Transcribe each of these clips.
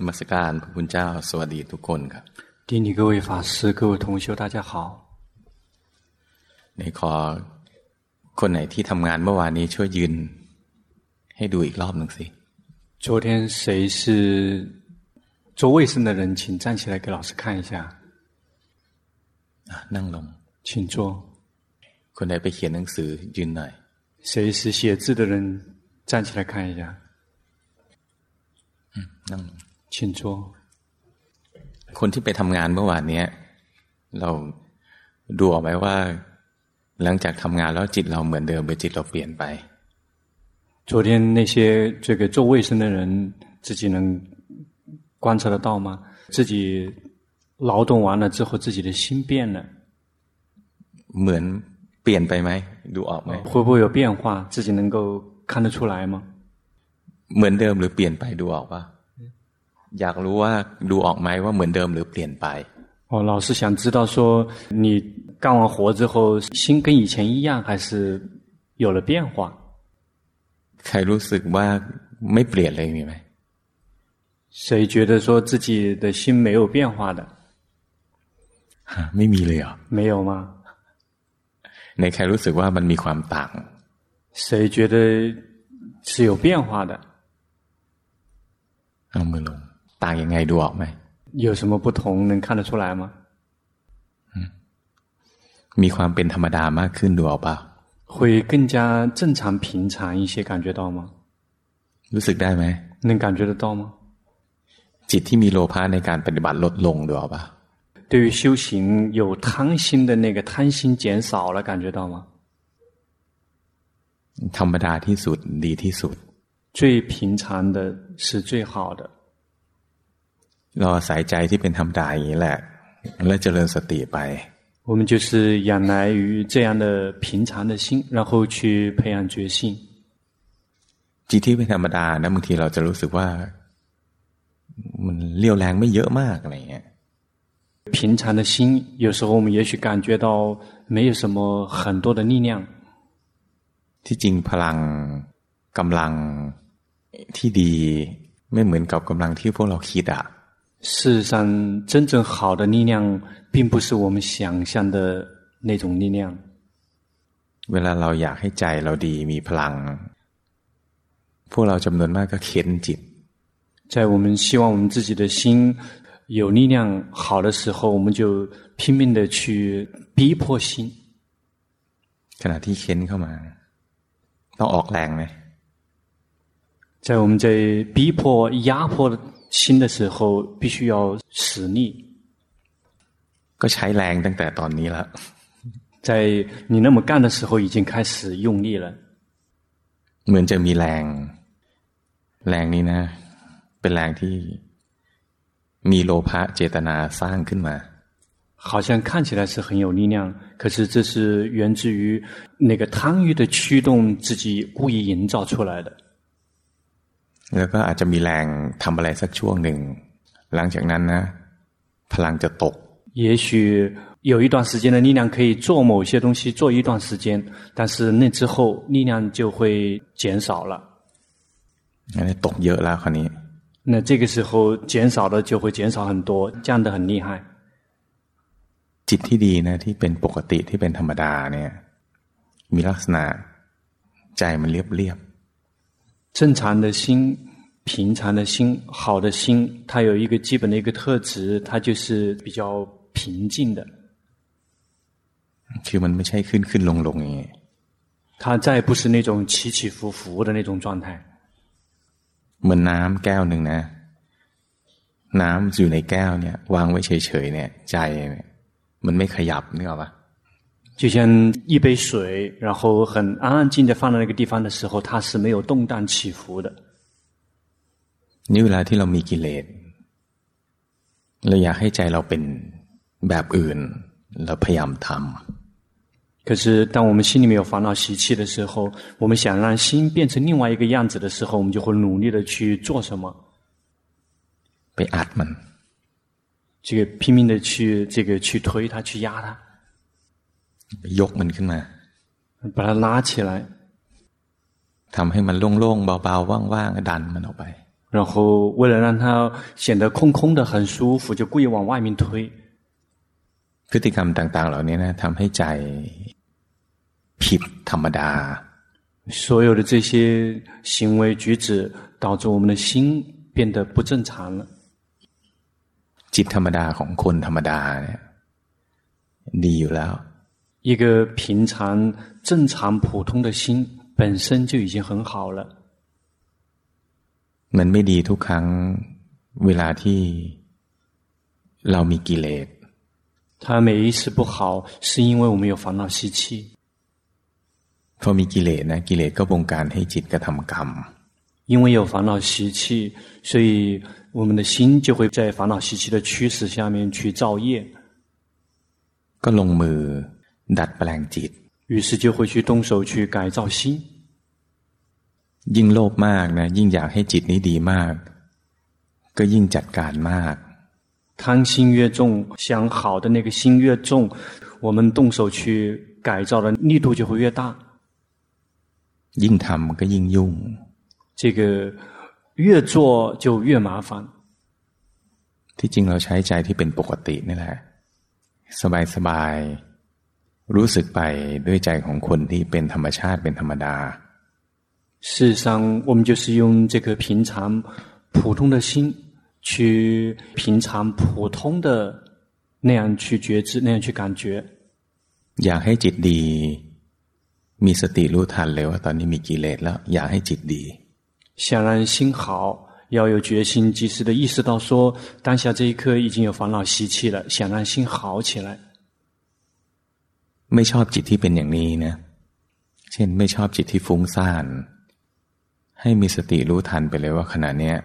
นมัสการพระพุทธเจ้าสวัสดีทุกคนครับ弟你各位法师各位同修大家好ในขอคนไหนที่ทำงานเมื่อวานนี้ช่วยยืนให้ดูอีกรอบหนึ่งสิ昨天谁是做卫生的人请站起来给老师看一下นั่งลง请坐คนไหนไปเขียนหนังสือยืนหน่อย谁是写字的人站起来看一下นั่ง 请坐คนที่ไปทำงานเมื่อวานเนี้ยเราดูออกไหมว่า หลังจากทำงานแล้วจิตเราเหมือนเดิมหรือจิตเราเปลี่ยนไป昨天那些这个做卫生的人自己能观察得到吗？自己劳动完了之后，自己的心变了。เหมือนเปลี่ยนไปไหมดูออกไหม会不会有变化？自己能够看得出来吗？เหมือนเดิมหรือเปลี่ยนไปดูออกปะ อยากรู้ว่าดูออกไหมว่าเหมือนเดิมหรือเปลี่ยนไป哦，老师想知道说，你干完活之后，心跟以前一样，还是有了变化？ใครรู้สึกว่าไม่เปลี่ยนเลยมีไหม谁觉得说自己的心没有变化的？ไม่มีเลยเหรอ没有吗？ในใครรู้สึกว่ามันมีความต่าง谁觉得是有变化的？เอามือลง ต่างยังไงดูออกไหม有什么不同能看得出来吗？มีความเป็นธรรมดามากขึ้นดูออกเปล่า会更加正常平常一些，感觉到吗？รู้สึกได้ไหม能感觉得到吗？จิตที่มีโลภะในการปฏิบัติลดลงดูออกเปล่า对于修行有贪心的那个贪心减少了，感觉到吗？ธรรมดาที่สุดดีที่สุด最平常的是最好的。 เราอาศัยใจที่เป็นธรรมดาอย่างนี้แหละแล้วเจริญสติไป我们就是仰赖于这样的平常的心，然后去培养觉性。จิตที่เป็นธรรมดานะบางทีเราจะรู้สึกว่ามันเลี้ยวแรงไม่เยอะมากอะไรเงี้ย平常的心，有时候我们也许感觉到没有什么很多的力量。ที่จริงพลังกำลังที่ดีไม่เหมือนกับกำลังที่พวกเราคิดอ่ะ 事实上，真正好的力量，并不是我们想象的那种力量。เวลาเราอยากให้ใจเราดีมีพลังพวกเราจำนวนมากก็เข็นจิต在我们希望我们自己的心有力量好的时候，我们就拼命的去逼迫心。ขณะที่เข็นเข้ามาต้องออกแรงไหม在我们在逼迫压迫 的。心的时候必须要使力，ก็ใช้แรงตั้งแต่ตอนนี้了。在你那么干的时候已经开始用力了。เหมือนจะมีแรง แรงนี้นะ เป็นแรงที่มีโลภะเจตนาสร้างขึ้นมา。好像看起来是很有力量，可是这是源自于那个贪欲的驱动，自己故意营造出来的。 แล้วก็อาจจะมีแรงทำอะไรสักช่วงหนึ่ง หลังจากนั้นนะพลังจะตก也许有一段时间的力量可以做某些东西，做一段时间，但是那之后力量就会减少了。อันนี้ตกเยอะแล้วคราวนี้那这个时候减少了就会减少很多，降得很厉害。จิตที่ดีนะที่เป็นปกติที่เป็นธรรมดาเนี่ย มีลักษณะใจมันเรียบเรียบ 正常的心、平常的心、好的心，它有一个基本的一个特质，它就是比较平静的。คือมันไม่ใช่ขึ้นขึ้นลงลงอย่างนี้。它再不是那种起起伏伏的那种状态。เหมือนน้ำแก้วหนึ่งนะน้ำอยู่ในแก้วเนี่ยวางไว้เฉยๆเนี่ยใจเนี่ยมันไม่ขยับนึกออกปะ 就像一杯水，然后很安安静静放在那个地方的时候，它是没有动荡起伏的。นี่เวลาที่เรามีกิเลสเราอยากให้ใจเราเป็นแบบอื่นเราพยายามทำ可是，当我们心里面有烦恼习气的时候，我们想让心变成另外一个样子的时候，我们就会努力的去做什么？ไปอัดมัน这个拼命的去这个去推它，去压它。 ยกมันขึ้นมา把它拉起来ทำให้มันโล่งๆเบาๆว่างๆดันมันออกไป 然后为了让它显得空空的很舒服，就故意往外面推。พฤติกรรมต่างๆเหล่านี้นะทำให้ใจผิดธรรมดา所有的这些行为举止，导致我们的心变得不正常了。จิตธรรมดาของคนธรรมดาเนี่ยดีอยู่แล้ว 一个平常正常普通的心本身就已经很好了。มันไม่ดีทุกครั้งเวลาที่เรามีกิเลส它每一次不好，是因为我们有烦恼习气。พอมีกิเลสนะกิเลสก็บงการให้จิตกระทำกรรม因为有烦恼习气，所以我们的心就会在烦恼习气的驱使下面去造业。ก็ลงมือ ดัดแปลงจิต于是就会去动手去改造心。ยิ่งโลภมากนะยิ่งอยากให้จิตนี้ดีมาก ก็ยิ่งจัดการมาก贪心越重，想好的那个心越重，我们动手去改造的力度就会越大。ยิ่งทำก็ยิ่งยุ่ง。这个越做就越麻烦。ที่จริงเราใช้ใจที่เป็นปกตินี่แหละสบายสบาย รู้สึกไปด้วยใจของคนที่เป็นธรรมชาติเป็นธรรมดา。事实上，我们就是用这个平常普通的心。去平常普通的那样去觉知，那样去感觉。อยากให้จิตดี มีสติรู้ทันเลยว่าตอนนี้มีกิเลสแล้วอยากให้จิตดี想让心好，要有决心，及时的意识到说，当下这一刻已经有烦恼习气了，想让心好起来。 ไม่ชอบจิตที่เป็นอย่างนี้นะเช่นไม่ชอบจิตที่ฟุ้งซ่านให้มีสติรู้ทันไปเลยว่าขณะเนี้ย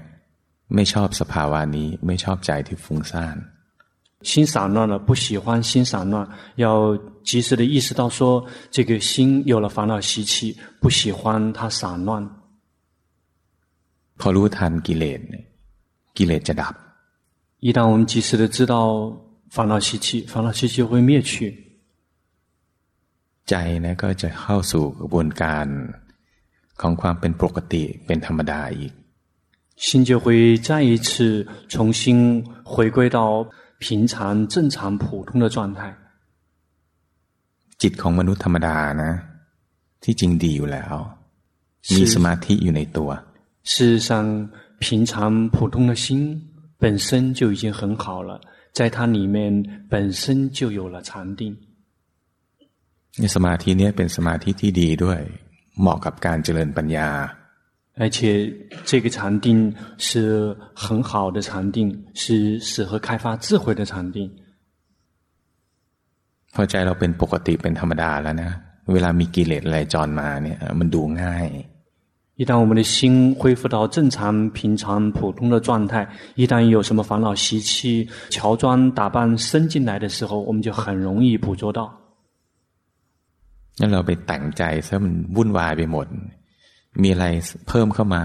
ไม่ชอบสภาวะนี้ไม่ชอบใจที่ฟุ้งซ่าน心散乱了，不喜欢心散乱，要及时的意识到说，这个心有了烦恼习气，不喜欢它散乱。พอรู้ทันกิเลสกิเลสจะดับ一旦我们及时的知道烦恼习气，烦恼习气就会灭去。 ใจ呢ก็จะเข้าสู่กระบวนการของความเป็นปกติเป็นธรรมดาอีก心就会再一次重新回归到平常、正常、普通的状态。จิตของมนุษย์ธรรมดานะที่จริงดีอยู่แล้วมีสมาธิอยู่ในตัว事实上，平常普通的心本身就已经很好了，在它里面本身就有了禅定。 สมาธินี้เป็นสมาธิที่ดีด้วยเหมาะกับการเจริญปัญญา而且这个禅定是很好的禅定，是适合开发智慧的禅定。พอใจเราเป็นปกติเป็นธรรมดาแล้วนะเวลามีกิเลสอะไรจรมาเนี่ยมันดูง่าย一旦我们的心恢复到正常、平常、普通的状态，一旦有什么烦恼习气、乔装打扮生进来的时候，我们就很容易捕捉到。 那เราไปแต่งใจซะมันวุ่นวายไปหมดมีอะไรเพิ่มเข้ามา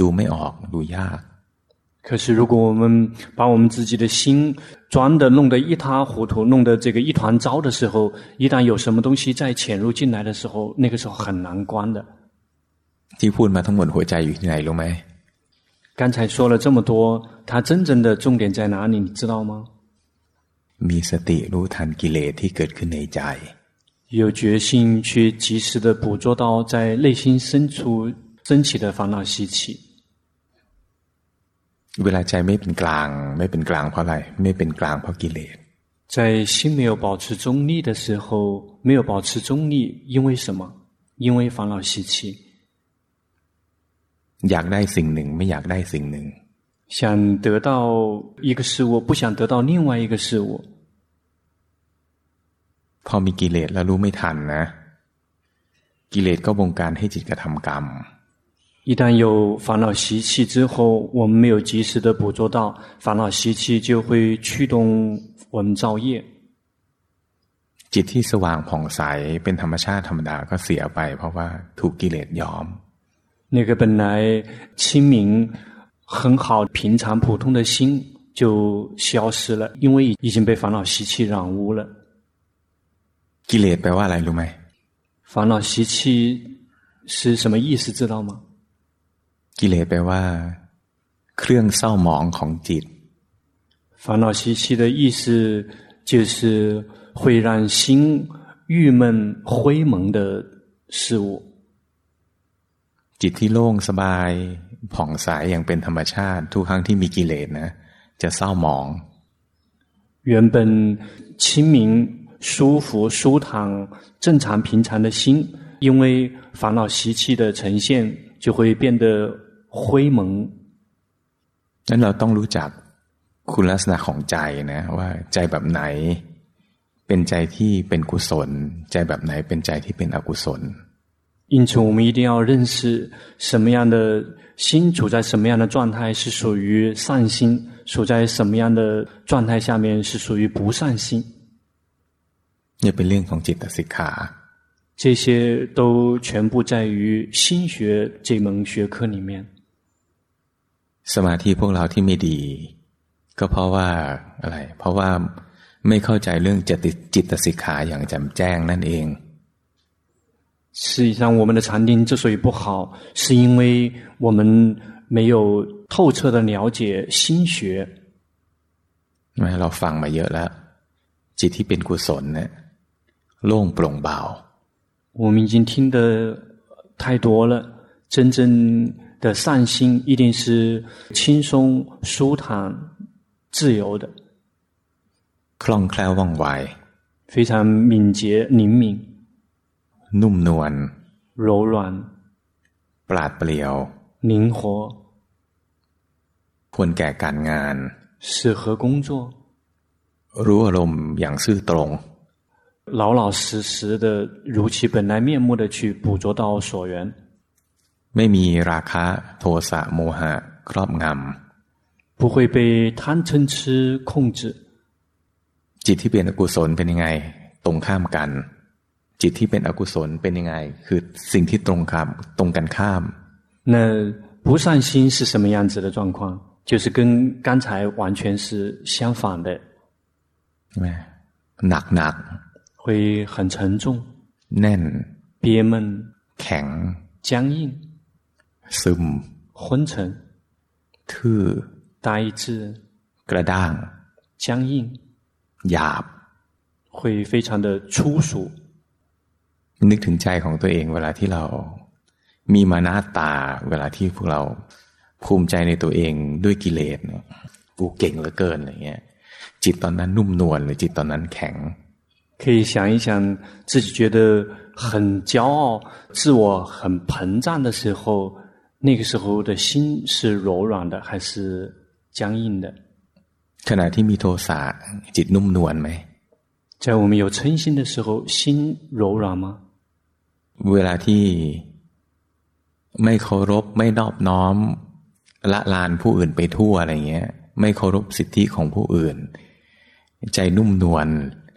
ดูไม่ออกดูยาก可是如果我们把我们自己的心装的弄得一塌糊涂，弄得这个一团糟的时候，一旦有什么东西再潜入进来的时候，那个时候很难关的。ที่พูดมาทั้งหมดหัวใจอยู่ที่ไหนรู้ไหม刚才说了这么多，它真正的重点在哪里？你知道吗？มีสติรู้ทันกิเลสที่เกิดขึ้นในใจ 有决心去及时的捕捉到在内心深处升起的烦恼习气。เวลาใจไม่เป็นกลางไม่เป็นกลางเพราะอะไรไม่เป็นกลางเพราะกิเลส在心没有保持中立的时候，没有保持中立，因为什么？因为烦恼习气。อยากได้สิ่งหนึ่งไม่อยากได้สิ่งหนึ่ง想得到一个事物，不想得到另外一个事物。 พอมีกิเลสแล้วรู้ไม่ทันนะกิเลสก็บงการให้จิตกระทำกรรม一旦有烦恼习气之后，我们没有及时的捕捉到烦恼习气，就会驱动我们造业。จิตที่สว่างผ่องใสเป็นธรรมชาติธรรมดาก็เสียไปเพราะว่าถูกกิเลสย้อม那个本来清明很好、平常、普通的心就消失了，因为已经被烦恼习气染污了。 กิเลสแปลว่าอะไรรู้ไหม烦恼习气是什么意思？知道吗？กิเลสแปลว่า เครื่องเศร้าหมองของจิต烦恼习气的意思就是会让心郁闷灰蒙的事物。จิตที่โล่งสบาย ผ่องใสอย่างเป็นธรรมชาติ ทุกครั้งที่มีกิเลสนะ จะเศร้าหมอง原本清明、 舒服、舒坦、正常、平常的心，因为烦恼习气的呈现，就会变得灰蒙。นั้นเราต้องรู้จักคุณลักษณะของใจนะว่าใจแบบไหนเป็นใจที่เป็นกุศลใจแบบไหนเป็นใจที่เป็นอกุศล因此，我们一定要认识什么样的心处在什么样的状态是属于善心，处在什么样的状态下面是属于不善心。 นี่เป็นเรื่องของจิตสิกขา这些都全部在于心学这门学科里面。สมาธิพวกเราที่ไม่ดี ก็เพราะว่าอะไร เพราะว่าไม่เข้าใจเรื่องจิตจิตสิกขาอย่างแจ่มแจ้งนั่นเอง实际上，我们的禅定之所以不好，是因为我们没有透彻的了解心学。เราฟังมาเยอะแล้ว จิตที่เป็นกุศลเนี่ย โล่งโปร่งเบา我们已经听得太多了，真正的善心一定是轻松、舒坦、自由的。คล่องแคล่วว่องไว非常敏捷、灵敏、นุ่มนวล柔软、ปราดเปรี่ยว灵活，ควรแก่การงาน适合工作，รู้อารมณ์อย่างซื่อตรง 老老实实的，如其本来面目的去捕捉到所缘，ไม่มีราคะโทสะโมหะครอบงำ不会被贪嗔痴控制。จิตที่เป็นอกุศลเป็นยังไง ตรงข้ามกัน จิตที่เป็นอกุศลเป็นยังไง คือสิ่งที่ตรงข้ามตรงกันข้าม那不善心是什么样子的状况？就是跟刚才完全是相反的。หนักหนัก 会很沉重，แน่น憋闷，แข็ง僵硬，ซึม昏沉，ทื่อ呆滞，กระด้าง僵硬，หยาบ会非常的粗俗。นึกถึงใจของตัวเองเวลาที่เรา มีมานาตา เวลาที่พวกเราภูมิใจในตัวเองด้วยกิเลสกูเก่งเหลือเกินอะไรเงี้ย จิตตอนนั้นนุ่มนวลหรือจิตตอนนั้นแข็ง 可以想一想，自己觉得很骄傲、自我很膨胀的时候，那个时候的心是柔软的还是僵硬的？ขณะที่มีโทสะจิตนุ่มนวลไหม在我们有嗔心的时候，心柔软吗？เวลาที่ไม่เคารพไม่นอบน้อมละลานผู้อื่นไปทั่วอะไรเงี้ย ไม่เคารพสิทธิของผู้อื่น ใจนุ่มนวล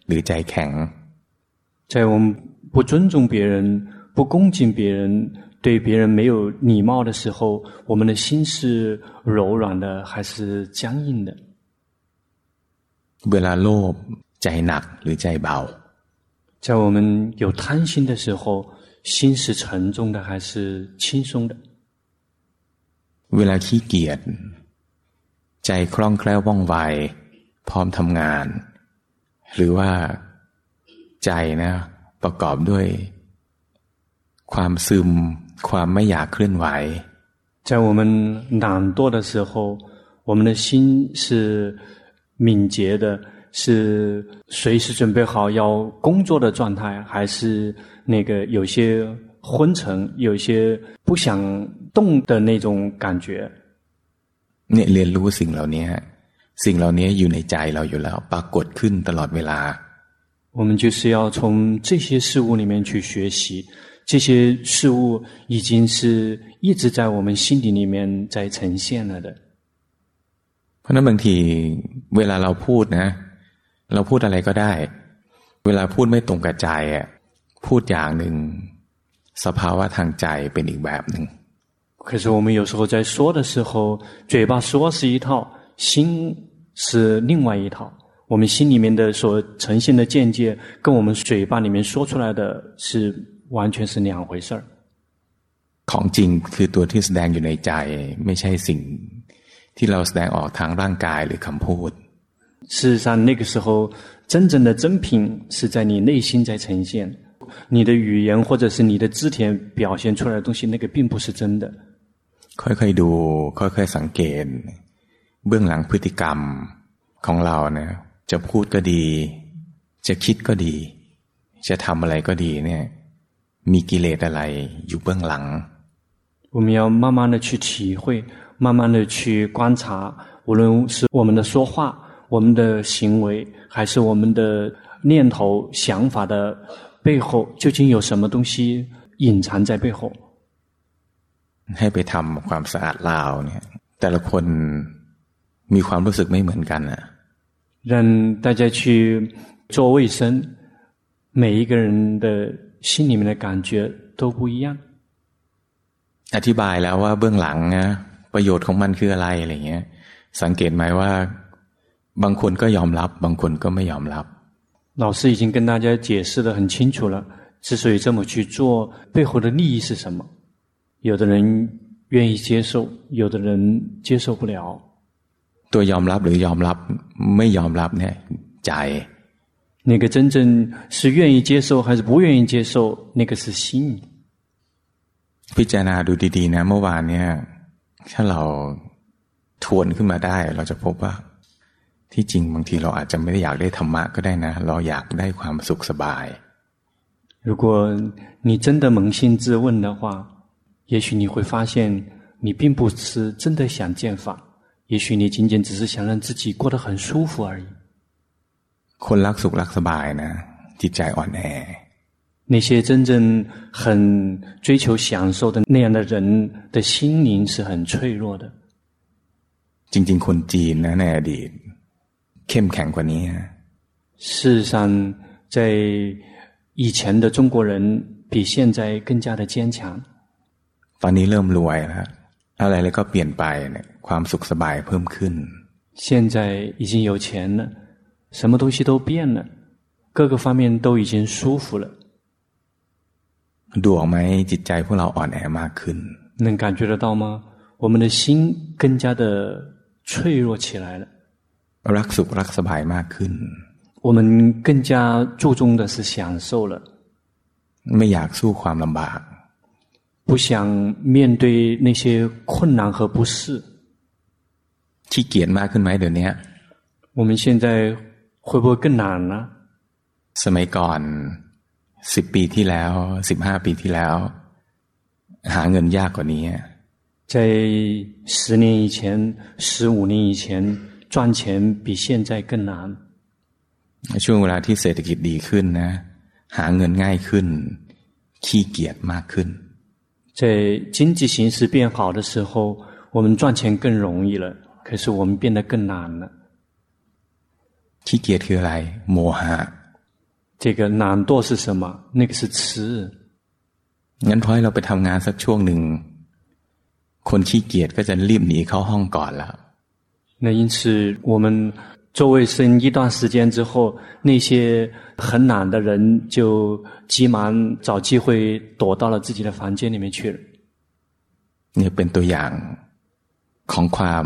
หรือใจแข็ง在我们不尊重别人、不恭敬别人、对别人没有礼貌的时候，我们的心是柔软的还是僵硬的？เวลาโลภใจหนักหรือใจเบา在我们有贪心的时候，心是沉重的还是轻松的？เวลาขี้เกียจใจคล่องแคล่วว่องไวพร้อมทำงาน หรือว่าใจนะประกอบด้วยความซึมความไม่อยากเคลื่อนไหว在我们懒惰的时候，我们的心是敏捷的，是随时准备好要工作的状态，还是那个有些昏沉、有些不想动的那种感觉？เนี่ยเรียนรู้สิ่งเหล่านี้ สิ่งเหล่านี้อยู่ในใจเราอยู่แล้วปรากฏขึ้นตลอดเวลา我们就是要从这些事物里面去学习，这些事物已经是一直在我们心底里面在呈现了的。เพราะนั้นบางทีเวลาเราพูดนะ เราพูดอะไรก็ได้ เวลาพูดไม่ตรงกับใจอ่ะพูดอย่างหนึ่งสภาวะทางใจเป็นอีกแบบหนึ่ง可是我们有时候在说的时候，嘴巴说是一套。 心是另外一套，我们心里面的所呈现的见解，跟我们嘴巴里面说出来的是完全是两回事儿。ของจริงคือตัวที่แสดงอยู่ในใจไม่ใช่สิ่ง ที่เราแสดงออกทางร่างกายหรือคำพูด事实上，那个时候真正的真品是在你内心在呈现，你的语言或者是你的肢体表现出来的东西，那个并不是真的。ค่อยๆดูค่อยๆสังเกต เบื้องหลังพฤติกรรมของเราเนี่ยจะพูดก็ดี จะคิดก็ดี จะทำอะไรก็ดีเนี่ยมีกิเลสอะไรอยู่เบื้องหลัง我们要慢慢的去体会，慢慢的去观察，无论是我们的说话。我们的行为，还是我们的念头、想法的背后，究竟有什么东西隐藏在背后？ให้ไปทำความสะอาดลาวเนี่ยแต่ละคน มีความรู้สึกไม่เหมือนกัน啊让大家去做卫生，每一个人的心里面的感觉都不一样。อธิบายแล้วว่าเบื้องหลังนะประโยชน์ของมันคืออะไรอะไรเงี้ยสังเกตไหมว่าบางคนก็ยอมรับบางคนก็ไม่ยอมรับ老师已经跟大家解释得很清楚了，之所以这么去做，背后的利益是什么？有的人愿意接受，有的人接受不了。 ตัวยอมรับหรือยอมรับไม่ยอมรับเนี่ยใจ那个真正是愿意接受还是不愿意接受？那个是心。พิจารณาดูดีๆนะเมื่อวานเนี่ยถ้าเราทวนขึ้นมาได้ เราจะพบว่าที่จริงบางทีเราอาจจะไม่ได้อยากได้ธรรมะก็ได้นะเราอยากได้ความสุขสบาย如果你真的扪心自问的话，也许你会发现，你并不是真的想见法， 也许你仅仅只是想让自己过得很舒服而已。คนรักสุขรักสบายนะจิตใจอ่อนแอ那些真正很追求享受的那样的人的心灵是很脆弱的。จริงๆคนจีนนะในอดีตเข้มแข็งกว่านี้事实上，在以前的中国人比现在更加的坚强。ตอนนี้เริ่มรวยแล้วอะไรแล้วก็เปลี่ยนไปเนี่ย ความสุขสบายเพิ่มขึ้น现在已经有钱了，什么东西都变了，各个方面都已经舒服了。ดูออกไหมจิตใจพวกเราอ่อนแอมากขึ้น能感觉得到吗？我们的心更加的脆弱起来了。รักสุขรักสบายมากขึ้น我们更加注重的是享受了ไม่อยากสู้ความลำบาก不想面对那些困难和不适 ขี้เกียจมากขึ้นไหมเดี๋ยวนี้我们现在会不会更难呢สมัยก่อนสิบปีที่แล้วสิบห้าปีที่แล้ว หาเงินยากกว่านี้在十年以前十五年以前赚钱比现在更难。ช่วงเวลาที่เศรษฐกิจดีขึ้นนะหาเงินง่ายขึ้นขี้เกียจมากขึ้น在经济形势变好的时候，我们赚钱更容易了， 可是我们变得更难了。ขี้เกียจคืออะไรโมหะ这个懒惰是什么？那个是痴。งั้นพอให้เราไปทำงานสักช่วงหนึ่งคนขี้เกียจก็จะรีบหนีเข้าห้องก่อนแล้ว那因此，我们做卫生一段时间之后，那些很懒的人就急忙找机会躲到了自己的房间里面去了。นี่เป็นตัวอย่างของความ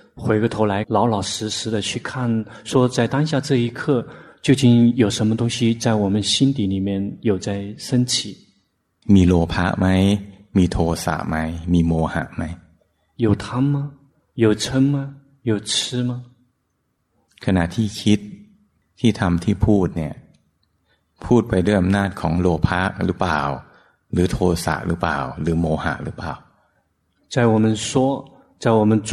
回过头来，老老实实的去看，说在当下这一刻，究竟有什么东西在我们心底里面有在升起？มีโลภะไหมมีโทสะไหมมีโมหะไหม有贪吗？有嗔吗？有痴吗？ขณะที่คิดที่ทำที่พูดเนี่ย พูดไปด้วยอำนาจของโลภะหรือเปล่า หรือโทสะหรือเปล่า หรือโมหะหรือเปล่า在我们说，在我们做，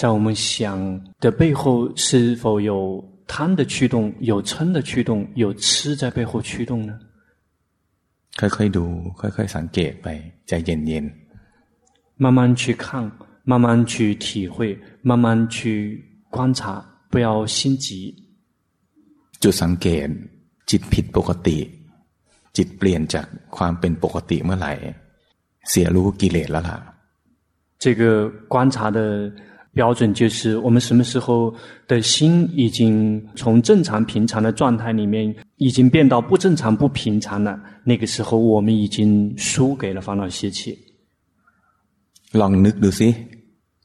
在我们想的背后，是否有贪的驱动，有嗔的驱动，有痴在背后驱动呢？ค่อยๆดู ค่อยๆสังเกตไปใจเย็นๆ慢慢去看，慢慢去体会，慢慢去。 观察，不要心急。จุดสังเกตจิตผิดปกติ จิตเปลี่ยนจากความเป็นปกติเมื่อไหร่ เสียรู้กิเลสแล้วล่ะ这个观察的 标准就是，我们什么时候的心已经从正常平常的状态里面，已经变到不正常不平常了，那个时候我们已经输给了烦恼习气。ลองนึกดูสิ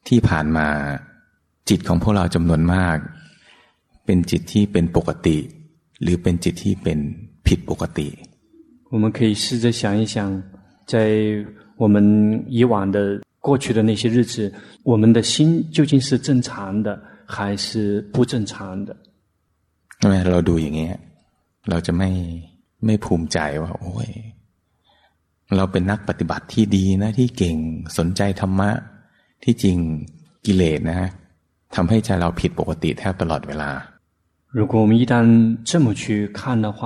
ที่ผ่านมาจิตของพวกเราจำนวนมากเป็นจิตที่เป็นปกติหรือเป็นจิตที่เป็นผิดปกติ我们可以试着想一想，在我们以往的。 过去的那些日子，我们的心究竟是正常的还是不正常的？因为เราดูอย่างเงี้ยเราจะไม่ไม่ภูมิใจว่าโอ้ยเราเป็นนักปฏิบัติที่ดีนะที่เก่งสนใจธรรมะที่จริงกิเลสนะทำให้ใจเราผิดปกติแทบตลอดเวลา如果我们一旦这么去看的话，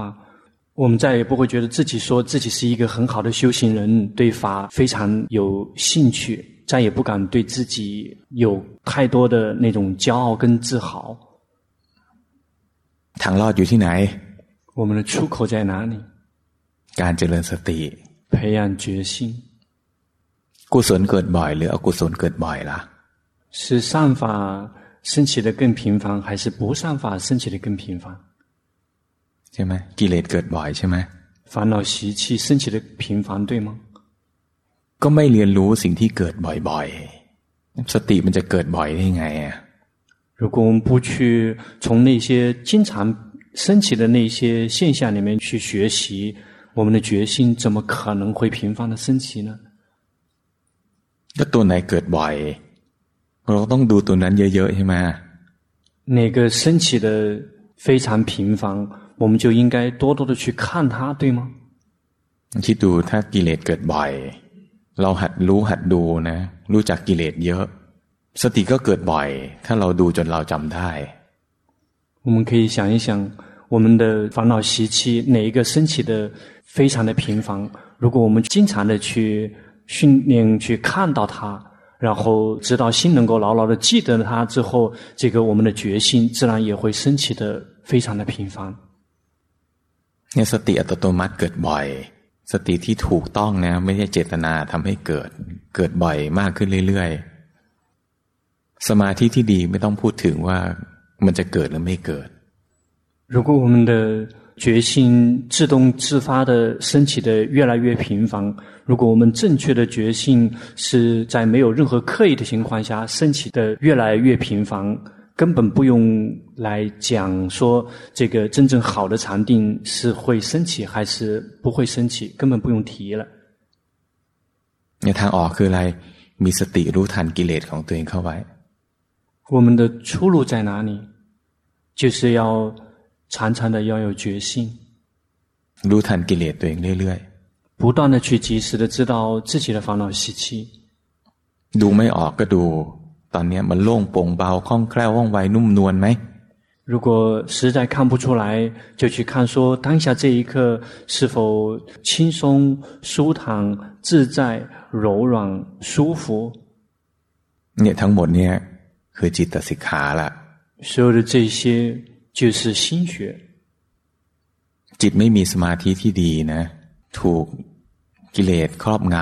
我们再也不会觉得自己说自己是一个很好的修行人，对法非常有兴趣。再也不敢对自己有太多的那种骄傲跟自豪。ทางรอดอยู่ที่ไหน？我们的出口在哪里？การเจริญสติ，培养决心。กุศลเกิดบ่อยหรืออกุศลเกิดบ่อยล่ะ？是善法升起的更频繁，还是不善法升起的更频繁？ ใช่ไหมกิเลสเกิดบ่อยใช่ไหม？烦恼习气升起的频繁，对吗？ก็ไม่เรียนรู้สิ่งที่เกิดบ่อยๆ สติมันจะเกิดบ่อยได้ไงอ่ะ如果我们不去从那些经常升起的那些现象里面去学习，我们的决心怎么可能会频繁的升起呢？ก็ตัวไหนเกิดบ่อยเราต้องดูตัวนั้นเยอะๆใช่ไหม哪个升起的非常频繁， 我们就应该多多的去看它，对吗？คิดดูถ้ากิเลสเกิดบ่อยเราหัดรู้หัดดูนะรู้จักกิเลสเยอะ สติก็เกิดบ่อย ถ้าเราดูจนเราจำได้我们可以想一想，我们的烦恼习气哪一个升起的非常的频繁？如果我们经常的去训练，去看到它，然后直到心能够牢牢的记得它之后，这个我们的决心自然也会升起的非常的频繁。 เนี่ยสติอัตโนมัติเกิดบ่อยสติที่ถูกต้องนะไม่ใช่เจตนาทำให้เกิด เกิดบ่อยมากขึ้นเรื่อยๆ สมาธิที่ดีไม่ต้องพูดถึงว่ามันจะเกิดหรือไม่เกิด如果我们的决心自动自发的升起的越来越频繁，如果我们正确的决心是在没有任何刻意的情况下升起的越来越频繁。 根本不用来讲说这个真正好的禅定是会升起还是不会升起，根本不用提了。ในทางออกคืออะไรมีสติรู้ทันกิเลสของตัวเองเข้าไว้我们的出路在哪里？就是要常常的要有决心，รู้ทันกิเลสตัวเองเรื่อยๆ，不断的去及时的知道自己的烦恼习气。ดูไม่ออกก็ดู ตอนนี้มันโล่งโปร่งเบาคล่องแคล่วว่องไวนุ่มนวลไหม如果实在看不出来，就去看说当下这一刻是否轻松、舒坦、自在、柔软、舒服。เนี่ยทั้งหมดเนี่ยคือจิตสิกขาละ所有的这些就是心学。จิตไม่มีสมาธิที่ดีนะถูกกิเลสครอบง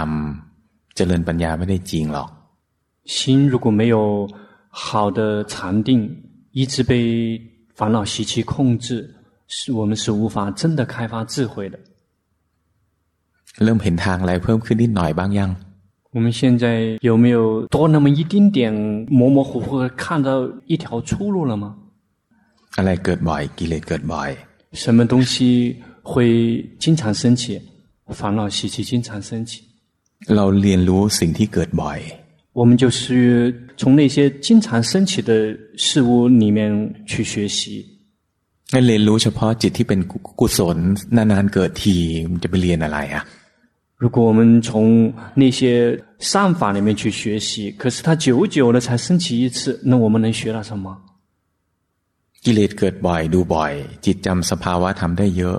ำเจริญปัญญาไม่ได้จริงหรอก 心如果没有好的禅定，一直被烦恼习气控制，是我们是无法真的开发智慧的。เริ่มเห็นทางอะไรเพิ่มขึ้นนิดหน่อยบ้างยัง我们现在有没有多那么一丁点模模糊糊看到一条出路了吗？อะไรเกิดบ่อยกิเลสเกิดบ่อย什么东西会经常升起？烦恼习气经常升起。เราเรียนรู้สิ่งที่เกิดบ่อย 我们就是从那些经常升起的事物里面去学习。那เรียนรู้เฉพาะจิตที่เป็นกุศลนานๆเกิดทีมันจะไปเรียนอะไรอ่ะ如果我们从那些善法里面去学习，可是它久久了才升起一次，那我们能学到什么？กิเลสเกิดบ่อยดูบ่อยจิตจำสภาวะทำได้เยอะ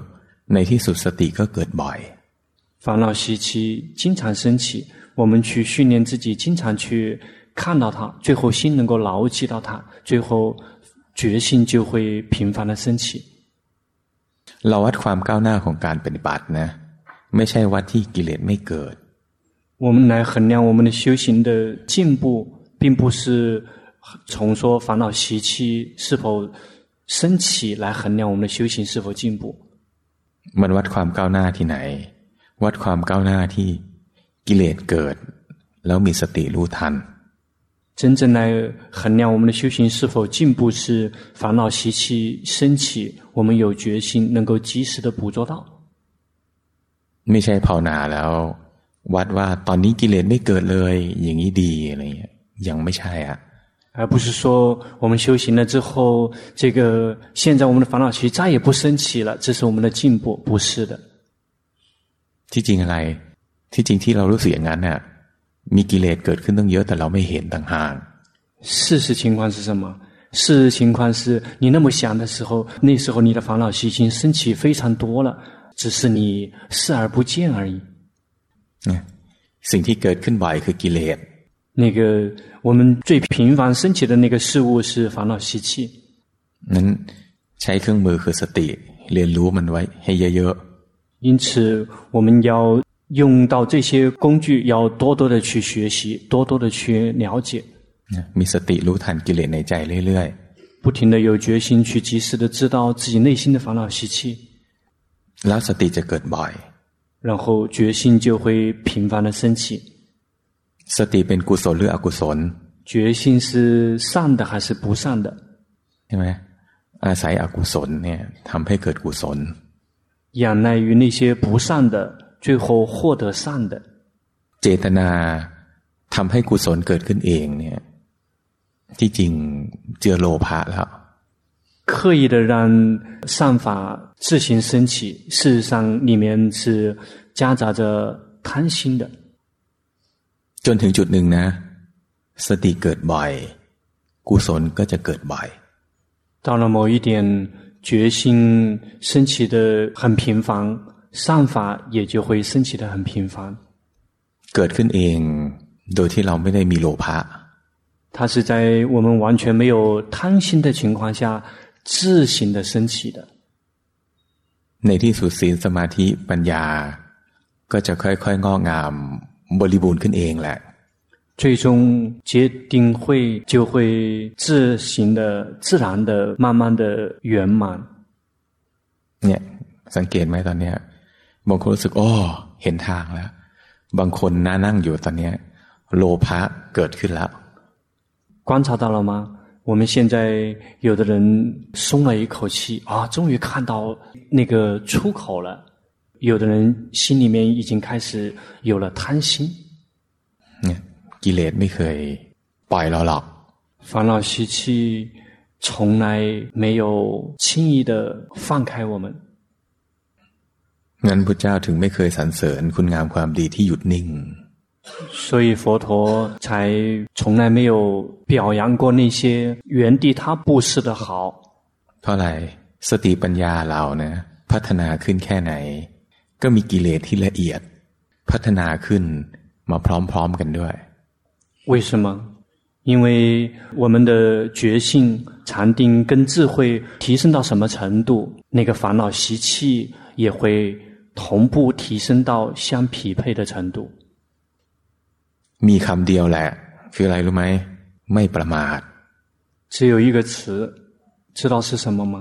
ในที่สุดสติก็เกิดบ่อย烦恼习气经常升起。 我们去训练自己，经常去 看到它，最后心能够牢记到它，最后决心就会频繁的升起。เราวัดความก้าวหน้าของการปฏิบัตินะไม่ใช่วัดที่กิเลสไม่เกิด。我们来衡量我们的修行的进步，并不是从说烦恼习气是否升起来衡量我们的修行是否进步。มันวัดความก้าวหน้าที่ไหน วัดความก้าวหน้าที่ กิเลสเกิดแล้วมีสติรู้ทัน。真正来衡量我们的修行是否进步，是烦恼习气升起，我们有决心能够及时的捕捉到。ไม่ใช่ภาวนาแล้ววัดว่าตอนนี้กิเลสไม่เกิดเลยอย่างนี้ดีอะไรเงี้ยยังไม่ใช่อ่ะ而不是说我们修行了之后，这个现在我们的烦恼习再也不升起了，这是我们的进步，不是的。ที่จริงอะไร ที่จริงที่เรารู้สึกอย่างนั้นน่ะมีกิเลสเกิดขึ้นตั้งเยอะแต่เราไม่เห็นต่างหาก事实情况是什么？事实情况是你那么想的时候，那时候你的烦恼习性升起非常多了，只是你视而不见而已。สิ่งที่เกิดขึ้นบ่อยคือกิเลส。那个我们最频繁升起的那个事物是烦恼习气。นั้นใช้เครื่องมือคือสติเรียนรู้มันไว้ให้เยอะๆ。因此，我们要。 用到这些工具，要多多的去学习，多多的去了解。มีสติรู้ทันกิเลสในใจเรื่อยๆ，不停的有决心去及时的知道自己内心的烦恼习气。แล้วสติจะเกิดบ่อย，然后决心就会频繁的升起。สติเป็นกุศลหรืออกุศล？决心是善的还是不善的？ใช่ไหมอาศัยอกุศลเนี่ยทำให้เกิดกุศล。仰赖于那些不善的。 最后获得善的，เจตนาทำให้กุศลเกิดขึ้นเองเนี่ยที่จริงเจอโลภะแล้ว刻意的让善法自行升起，事实上里面是夹杂着贪心的。จนถึงจุดหนึ่งนะสติเกิดบ่อยกุศลก็จะเกิดบ่อย到了某一点，决心升起的很频繁。 善法也就会升起得很频繁。เกิดขึ้นเองโดยที่เราไม่ได้มีโลภะ。它是在我们完全没有贪心的情况下自行的升起的。ในที่สุดศีลสมาธิปัญญาก็จะค่อยๆงอกงามบริบูรณ์ขึ้นเองแหละ。最终决定会就会自行的自然的慢慢的圆满。เนี่ยสังเกตไหมตอนเนี้ย บางคนรู้สึกโอ้เห็นทางแล้ว บางคนน่านั่งอยู่ตอนนี้โลภะเกิดขึ้นแล้ว观察到了吗？我们现在有的人松了一口气啊，终于看到那个出口了。有的人心里面已经开始有了贪心。เนี่ยกิเลสไม่เคยปล่อยเราหรอก烦恼习气从来没有轻易的放开我们。 งั้นพระเจ้าถึงไม่เคยสรรเสริญคุณงามความดีที่หยุดนิ่ง所以佛陀才从来没有表扬过那些原地踏步式的好。เพราะอะไรสติปัญญาเรานะพัฒนาขึ้นแค่ไหน ก็มีกิเลสที่ละเอียด พัฒนาขึ้นมาพร้อมๆกันด้วย为什么？因为我们的觉性、禅定跟智慧提升到什么程度，那个烦恼习气也会。 同步提升到相匹配的程度。มีคำเดียวแหละคืออะไรรู้ไหมไม่ประมาท只有一个词，知道是什么吗？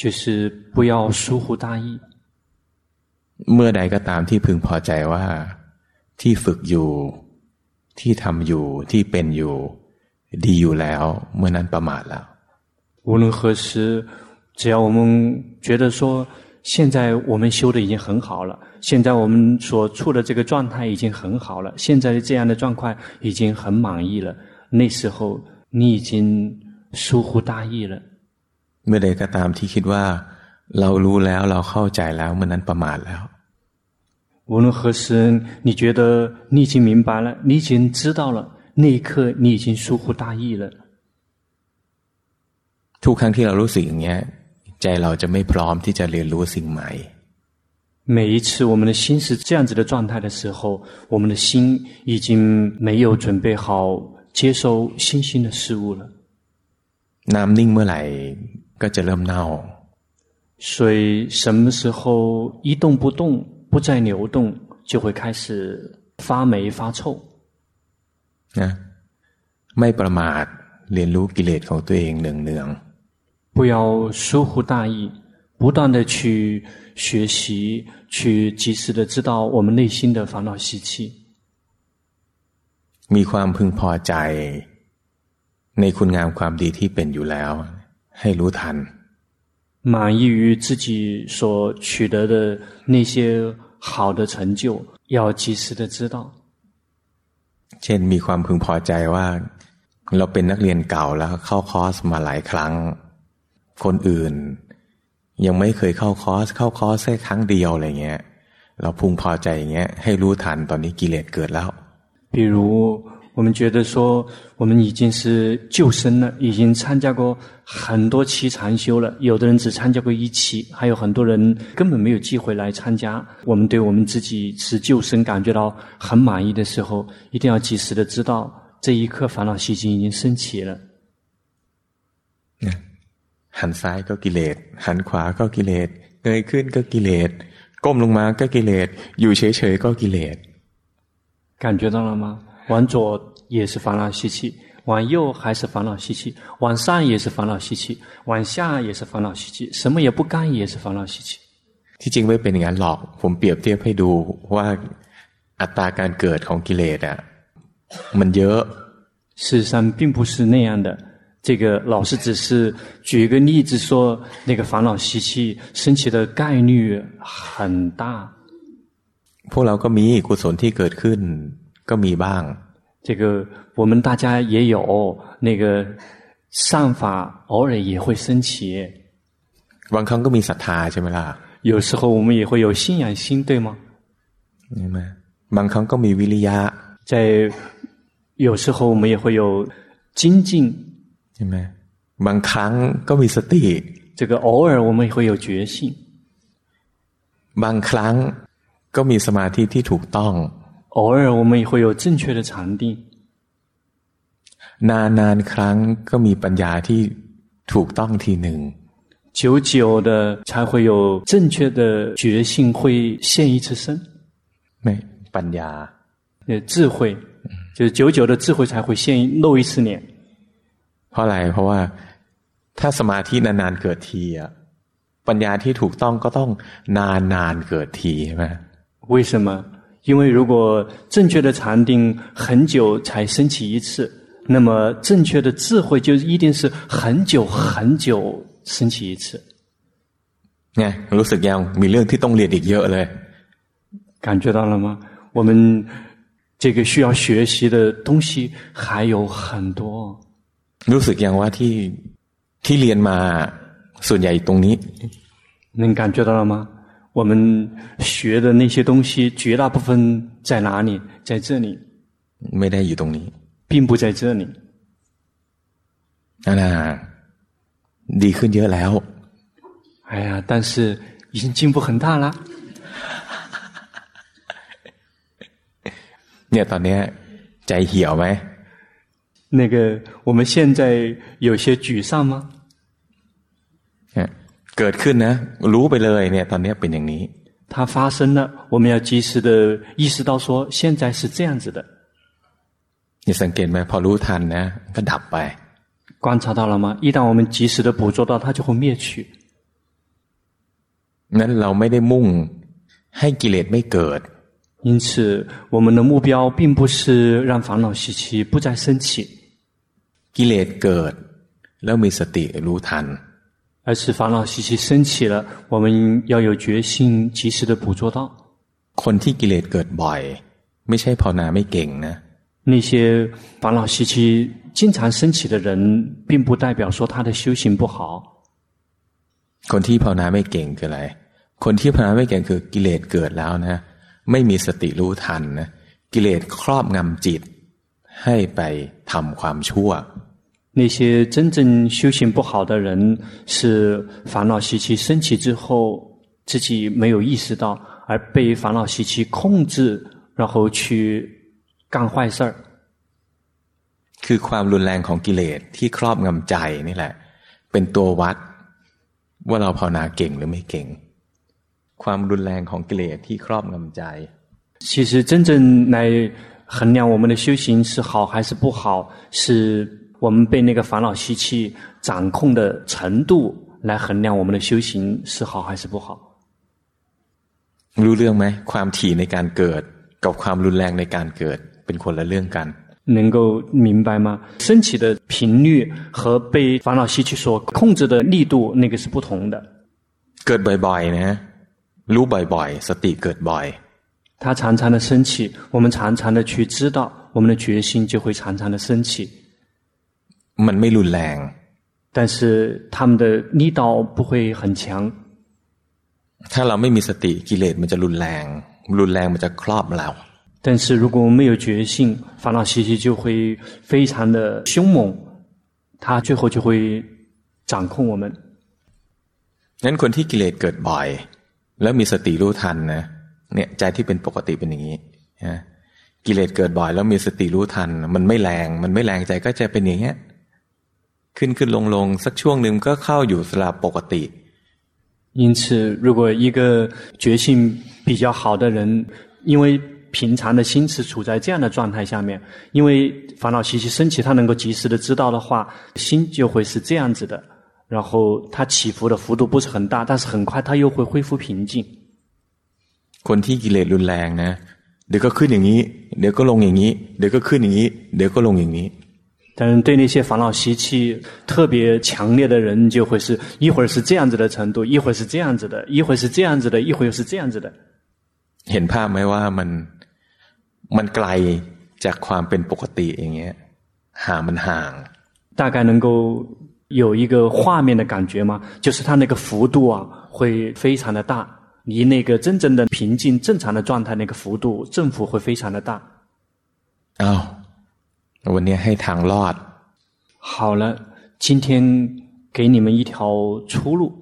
就是不要疏忽大意。เมื่อใดก็ตามที่พึงพอใจว่าที่ฝึกอยู่ที่ทำอยู่ที่เป็นอยู่ดีอยู่แล้วเมื่อนั้นประมาทแล้ว无论何时，只要我们觉得说。 现在我们修的已经很好了，现在我们所处的这个状态已经很好了，现在的这样的状况已经很满意了。那时候你已经疏忽大意了。เมื่อใดก็ตามที่คิดว่าเรารู้แล้วเราเข้าใจแล้วเมื่อนั้นประมาทแล้ว。无论何时你觉得你已经明白了，你已经知道了，那一刻你已经疏忽大意了。ทุกครั้งที่เรารู้สึกอย่างเงี้ย ใจเราจะไม่พร้อมที่จะเรียนรู้สิ่งใหม่每一次我们的心是这样子的状态的时候，我们的心已经没有准备好接收新鲜的事物了。น้ำนิ่งเมื่อไหร่ก็จะเริ่มเน่า。水什么时候一动不动、不再流动，就会开始发霉发臭。นะไม่ประมาทเรียนรู้กิเลสของตัวเองเนืองเนือง 不要疏忽大意，不断的去学习，去及时的知道我们内心的烦恼习气。มีความพึงพอใจในคุณงามความดีที่เป็นอยู่แล้ว ให้รู้ทัน满意于自己所取得的那些好的成就，要及时的知道。เช่นมีความพึงพอใจว่า เราเป็นนักเรียนเก่าแล้วเข้าคอร์สมาหลายครั้ง คนอื่นยังไม่เคยเข้าคอร์สเข้าคอร์สแค่ครั้งเดียวอะไรเงี้ยเราพึงพอใจอย่างเงี้ยให้รู้ทันตอนนี้กิเลสเกิดแล้ว比如我们觉得说我们已经是旧生了已经参加过很多期禅修了有的人只参加过一期还有很多人根本没有机会来参加我们对我们自己是旧生感觉到很满意的时候一定要及时的知道这一刻烦恼习气已经升起了 หันซ้ายก็กิเลสหันขวาก็กิเลสเงยขึ้นก็กิเลสก้มลงมาก็กิเลสอยู่เฉยๆก็กิเลส感觉到了吗？往左也是烦恼习气，往右还是烦恼习气，往上也是烦恼习气，往下也是烦恼习气，什么也不干也是烦恼习气。ที่จริงไม่เป็นอย่างนั้นหรอกผมเปรียบเทียบให้ดูว่าอัตราการเกิดของกิเลสอ่ะมันเยอะ事实上并不是那样的。 这个老师只是举一个例子，说那个烦恼习气升起的概率很大。พวกเราก็มีกุศลที่เกิดขึ้นก็มีบ้าง这个我们大家也有那个善法，偶尔也会升起。บางครั้งก็มีศรัทธาใช่ไหมล่ะ有时候我们也会有信仰心，对吗？明白。บางครั้งก็มีวิริยะ。在有时候我们也会有精进。 ใช่ไหมบางครั้งก็มีสติ这个偶尔我们会有觉性บางครั้งก็มีสมาธิที่ถูกต้อง偶尔我们会有正确的禅定นานนานครั้งก็มีปัญญาที่ถูกต้องทีหนึ่ง久久的才会有正确的觉性会现一次身ไม่ปัญญา智慧就是久久的智慧才会现露一次脸 เพราะอะไรเพราะว่าถ้าสมาธินานๆเกิดทีอ่ะปัญญาที่ถูกต้องก็ต้องนานๆเกิดทีใช่ไหม为什么？因为如果正确的禅定很久才升起一次，那么正确的智慧就一定是很久很久升起一次。ไงรู้สึกยังมีเรื่องที่ต้องเรียนอีกเยอะเลย感觉到了吗？我们这个需要学习的东西还有很多。 รู้สึกอย่างว่าที่ที่เรียนมาส่วนใหญ่ตรงนี้能感觉到了吗？我们学的那些东西绝大部分在哪里？在这里。ไม่ได้อยู่ตรงนี้并不在这里。นั่นน่ะดีขึ้นเยอะแล้ว哎呀，但是已经进步很大了。เนี่ยตอนนี้ใจเหี่ยวไหม 那个，我们现在有些沮丧吗？เกิดขึ้นนะรู้ไปเลยเนี่ยตอนนี้เป็นอย่างนี้它发生了，我们要及时的意识到说，现在是这样子的。你สังเกตไหมพอรู้ทันนะก็ดับไป观察到了吗？一旦我们及时的捕捉到，它就会灭去。นั้นเราไม่ได้มุ่งให้กิเลสไม่เกิด因此，我们的目标并不是让烦恼习气不再升起。 กิเลสเกิดแล้วมีสติรู้ทัน而是烦恼习气升起了，我们要有决心，及时的捕捉到。คนที่กิเลสเกิดบ่อยไม่ใช่ภาวนาไม่เก่งนะ那些烦恼习气经常升起的人，并不代表说他的修行不好。คนที่ภาวนาไม่เก่งคืออะไรคนที่ภาวนาไม่เก่งคือกิเลสเกิดแล้วนะไม่มีสติรู้ทันนะกิเลสครอบงำจิต ให้ไปทำความชั่ว那些真正修行不好的人，是烦恼习气升起之后，自己没有意识到， 而被烦恼习气控制，然后去干坏事儿。คือความรุนแรงของกิเลสที่ครอบงำใจนี่แหละ เป็นตัววัดว่าเราภาวนาเก่งหรือไม่เก่ง ความรุนแรงของกิเลสที่ครอบงำใจ 其实真正来 衡量我们的修行是好还是不好，是我们被那个烦恼习气掌控的程度来衡量我们的修行是好还是不好。รู้เรื่องไหมความถี่ในการเกิดกับความรุนแรงในการเกิดเป็นคนละเรื่องกัน。能够明白吗？升起的频率和被烦恼习气所控制的力度，那个是不同的。เกิดบ่อยๆนะรู้บ่อยๆสติเกิดบ่อย。 它常常的升起，我们常常的去知道，我们的决心就会常常的升起。มันไม่รุนแรง，但是他们的力道不会很强。ถ้าเราไม่มีสติกิเลสมันจะรุนแรงรุนแรงมันจะครอบเรา。但是如果我们没有决心，烦恼习气就会非常的凶猛，它最后就会掌控我们。งั้นคนที่กิเลสเกิดบ่อยแล้วมีสติรู้ทันนะ เนี่ยใจที่เป็นปกติเป็นอย่างนี้นะกิเลสเกิดบ่อยแล้วมีสติรู้ทันมันไม่แรงมันไม่แรงใจก็จะเป็นอย่างเงี้ยขึ้นขึ้นลงลงสักช่วงหนึ่งก็เข้าอยู่สลับปกติ因此如果一个觉性比较好的人因为平常的心是处在这样的状态下面因为烦恼习气升起他能够及时的知道的话心就会是这样子的然后他起伏的幅度不是很大但是很快他又会恢复平静 คนที่กิเลสรุนแรงนะเดี๋ยวก็ขึ้นอย่างนี้เดี๋ยวก็ลงอย่างนี้เดี๋ยวก็ขึ้นอย่างนี้เดี๋ยวก็ลงอย่างนี้但是对那些烦恼习气特别强烈的人，就会是一会儿是这样子的程度，一会儿是这样子的，一会儿是这样子的，一会儿又是这样子的。เห็นภาพไหมว่ามันมันไกลจากความเป็นปกติอย่างเงี้ยห่างมันห่าง大概能够有一个画面的感觉吗？就是它那个幅度啊，会非常的大。 离那个真正的平静、正常的状态，那个幅度振幅会非常的大。哦，วันนี้ให้ทางรอด。好了，今天给你们一条出路。